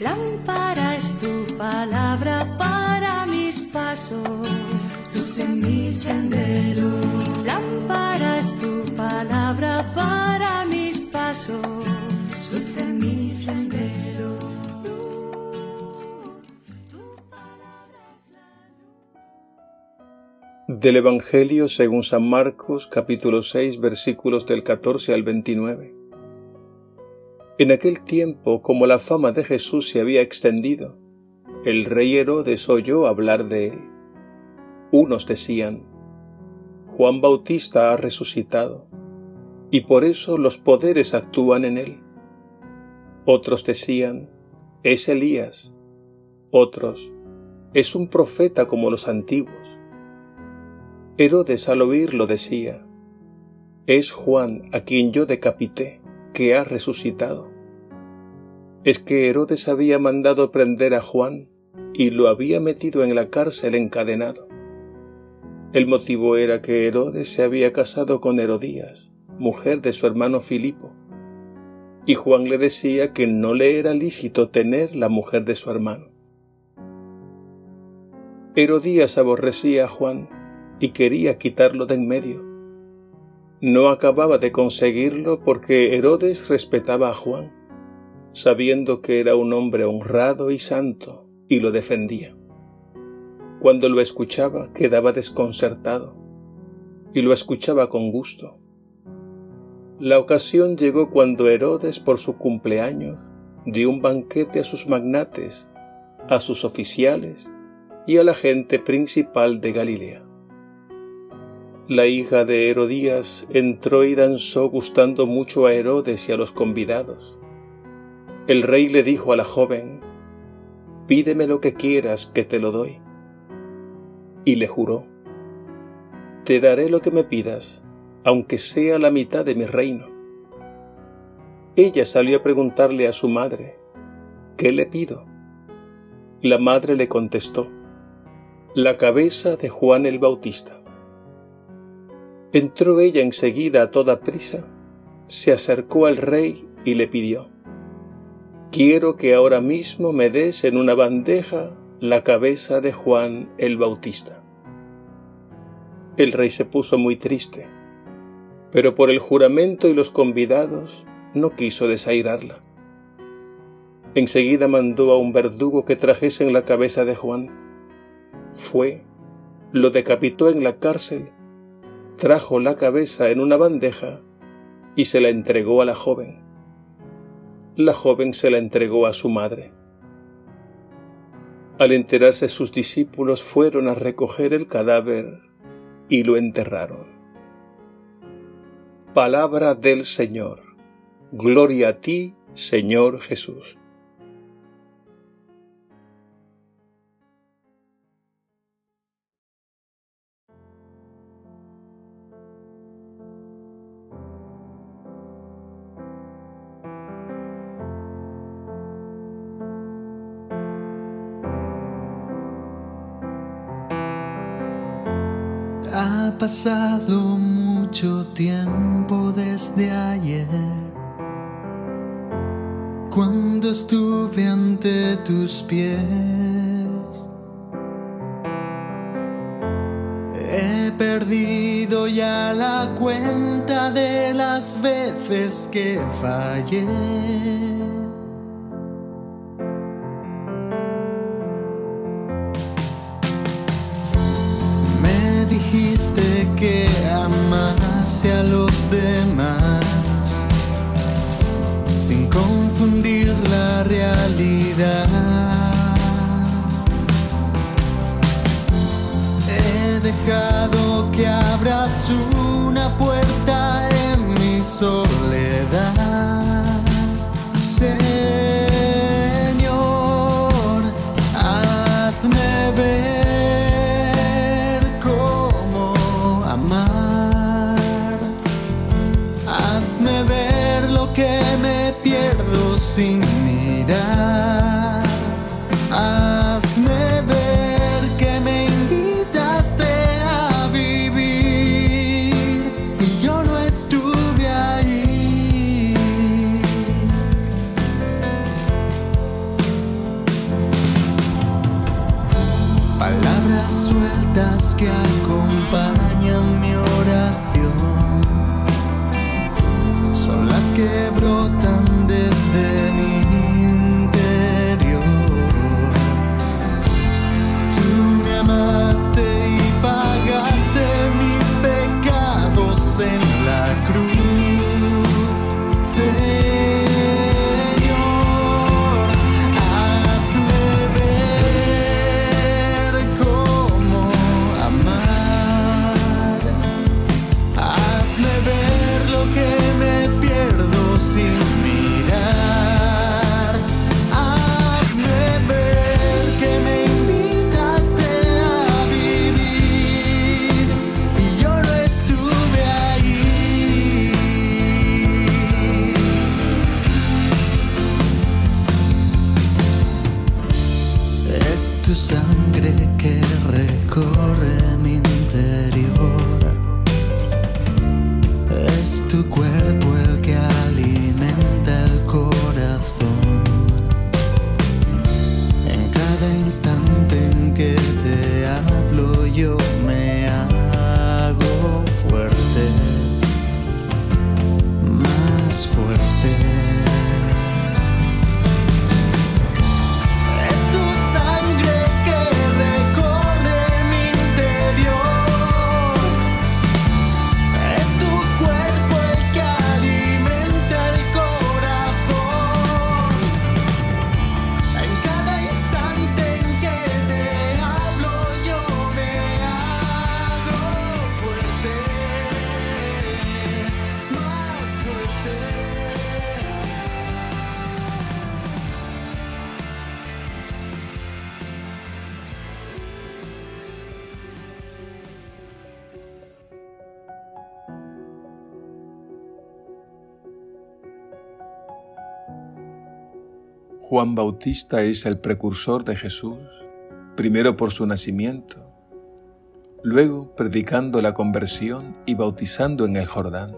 Lámpara es tu palabra para mis pasos, luz en mi sendero. Lámpara es tu palabra para mis pasos, luz en mi sendero. Del Evangelio según San Marcos capítulo 6 versículos del 14 al 29. En aquel tiempo, como la fama de Jesús se había extendido, el rey Herodes oyó hablar de él. Unos decían, Juan Bautista ha resucitado, y por eso los poderes actúan en él. Otros decían, es Elías. Otros, es un profeta como los antiguos. Herodes al oírlo decía, es Juan a quien yo decapité, que ha resucitado es que Herodes había mandado prender a Juan y lo había metido en la cárcel encadenado. El motivo era que Herodes se había casado con Herodías, mujer de su hermano Filipo, y Juan le decía que no le era lícito tener la mujer de su hermano. Herodías aborrecía a Juan y quería quitarlo de en medio. No acababa de conseguirlo porque Herodes respetaba a Juan sabiendo que era un hombre honrado y santo, y lo defendía. Cuando lo escuchaba quedaba desconcertado, y lo escuchaba con gusto. La ocasión llegó cuando Herodes, por su cumpleaños, dio un banquete a sus magnates, a sus oficiales y a la gente principal de Galilea. La hija de Herodías entró y danzó gustando mucho a Herodes y a los convidados. El rey le dijo a la joven, Pídeme lo que quieras que te lo doy. Y le juró, Te daré lo que me pidas, aunque sea la mitad de mi reino. Ella salió a preguntarle a su madre, ¿qué le pido? La madre le contestó, la cabeza de Juan el Bautista. Entró ella enseguida a toda prisa, se acercó al rey y le pidió, Quiero que ahora mismo me des en una bandeja la cabeza de Juan el Bautista. El rey se puso muy triste, pero por el juramento y los convidados no quiso desairarla. Enseguida mandó a un verdugo que trajesen la cabeza de Juan. Fue, lo decapitó en la cárcel, trajo la cabeza en una bandeja y se la entregó a la joven la joven se la entregó a su madre. Al enterarse sus discípulos fueron a recoger el cadáver y lo enterraron. Palabra del Señor. Gloria a ti, Señor Jesús. Pasado mucho tiempo desde ayer, cuando estuve ante tus pies. He perdido ya la cuenta de las veces que fallé. Amase a los demás sin confundir la realidad. He dejado que abras una puerta en mi soledad. Que brotan que recorre mi Juan Bautista es el precursor de Jesús, primero por su nacimiento, luego predicando la conversión y bautizando en el Jordán.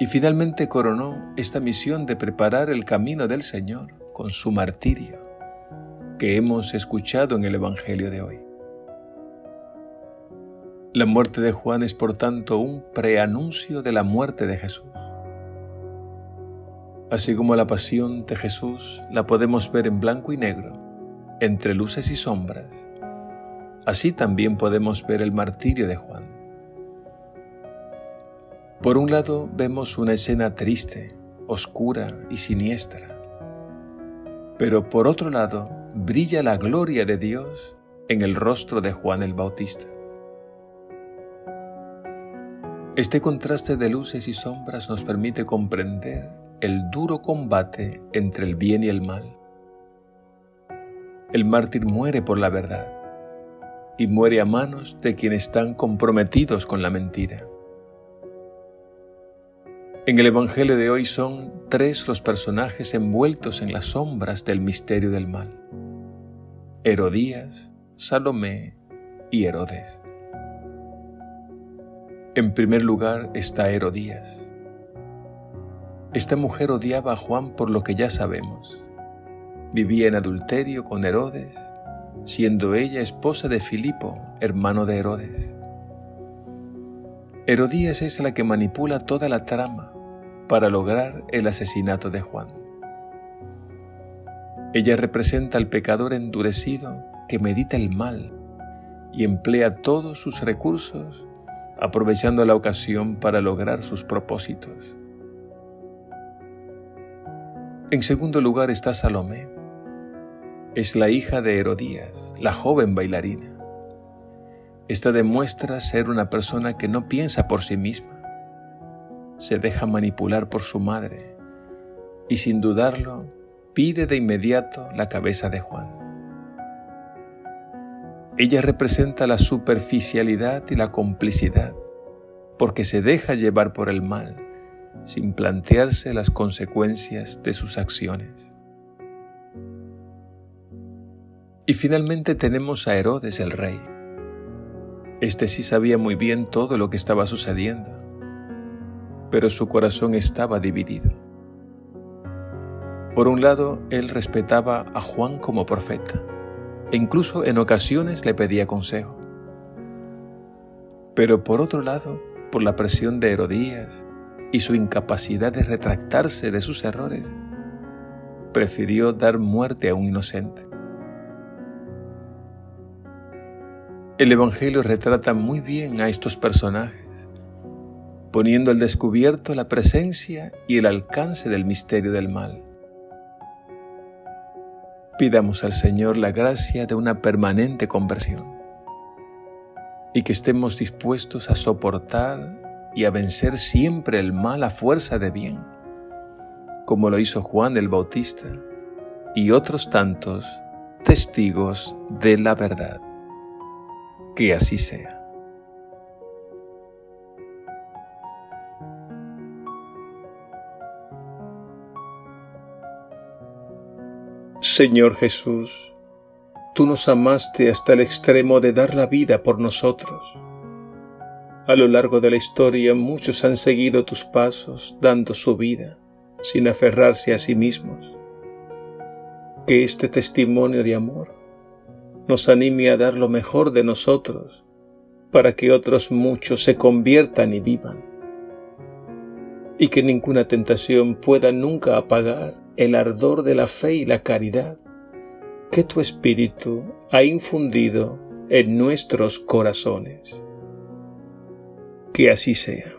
Y finalmente coronó esta misión de preparar el camino del Señor con su martirio, que hemos escuchado en el Evangelio de hoy. La muerte de Juan es por tanto un preanuncio de la muerte de Jesús. Así como la pasión de Jesús la podemos ver en blanco y negro, entre luces y sombras, así también podemos ver el martirio de Juan. Por un lado vemos una escena triste, oscura y siniestra, pero por otro lado brilla la gloria de Dios en el rostro de Juan el Bautista. Este contraste de luces y sombras nos permite comprender el duro combate entre el bien y el mal. El mártir muere por la verdad y muere a manos de quienes están comprometidos con la mentira. En el Evangelio de hoy son tres los personajes envueltos en las sombras del misterio del mal. Herodías, Salomé y Herodes. En primer lugar está Herodías. Esta mujer odiaba a Juan por lo que ya sabemos. Vivía en adulterio con Herodes, siendo ella esposa de Filipo, hermano de Herodes. Herodías es la que manipula toda la trama para lograr el asesinato de Juan. Ella representa al pecador endurecido que medita el mal y emplea todos sus recursos aprovechando la ocasión para lograr sus propósitos. En segundo lugar está Salomé. Es la hija de Herodías, la joven bailarina. Esta demuestra ser una persona que no piensa por sí misma. Se deja manipular por su madre y sin dudarlo pide de inmediato la cabeza de Juan. Ella representa la superficialidad y la complicidad, porque se deja llevar por el mal, sin plantearse las consecuencias de sus acciones. Y finalmente tenemos a Herodes el rey. Este sí sabía muy bien todo lo que estaba sucediendo, pero su corazón estaba dividido. Por un lado, él respetaba a Juan como profeta e incluso en ocasiones le pedía consejo. Pero por otro lado, por la presión de Herodías y su incapacidad de retractarse de sus errores, prefirió dar muerte a un inocente. El Evangelio retrata muy bien a estos personajes, poniendo al descubierto la presencia y el alcance del misterio del mal. Pidamos al Señor la gracia de una permanente conversión y que estemos dispuestos a soportar y a vencer siempre el mal a fuerza de bien, como lo hizo Juan el Bautista y otros tantos testigos de la verdad. Que así sea. Señor Jesús, tú nos amaste hasta el extremo de dar la vida por nosotros. A lo largo de la historia muchos han seguido tus pasos dando su vida sin aferrarse a sí mismos. Que este testimonio de amor nos anime a dar lo mejor de nosotros para que otros muchos se conviertan y vivan. Y que ninguna tentación pueda nunca apagar el ardor de la fe y la caridad que tu Espíritu ha infundido en nuestros corazones. Que así sea.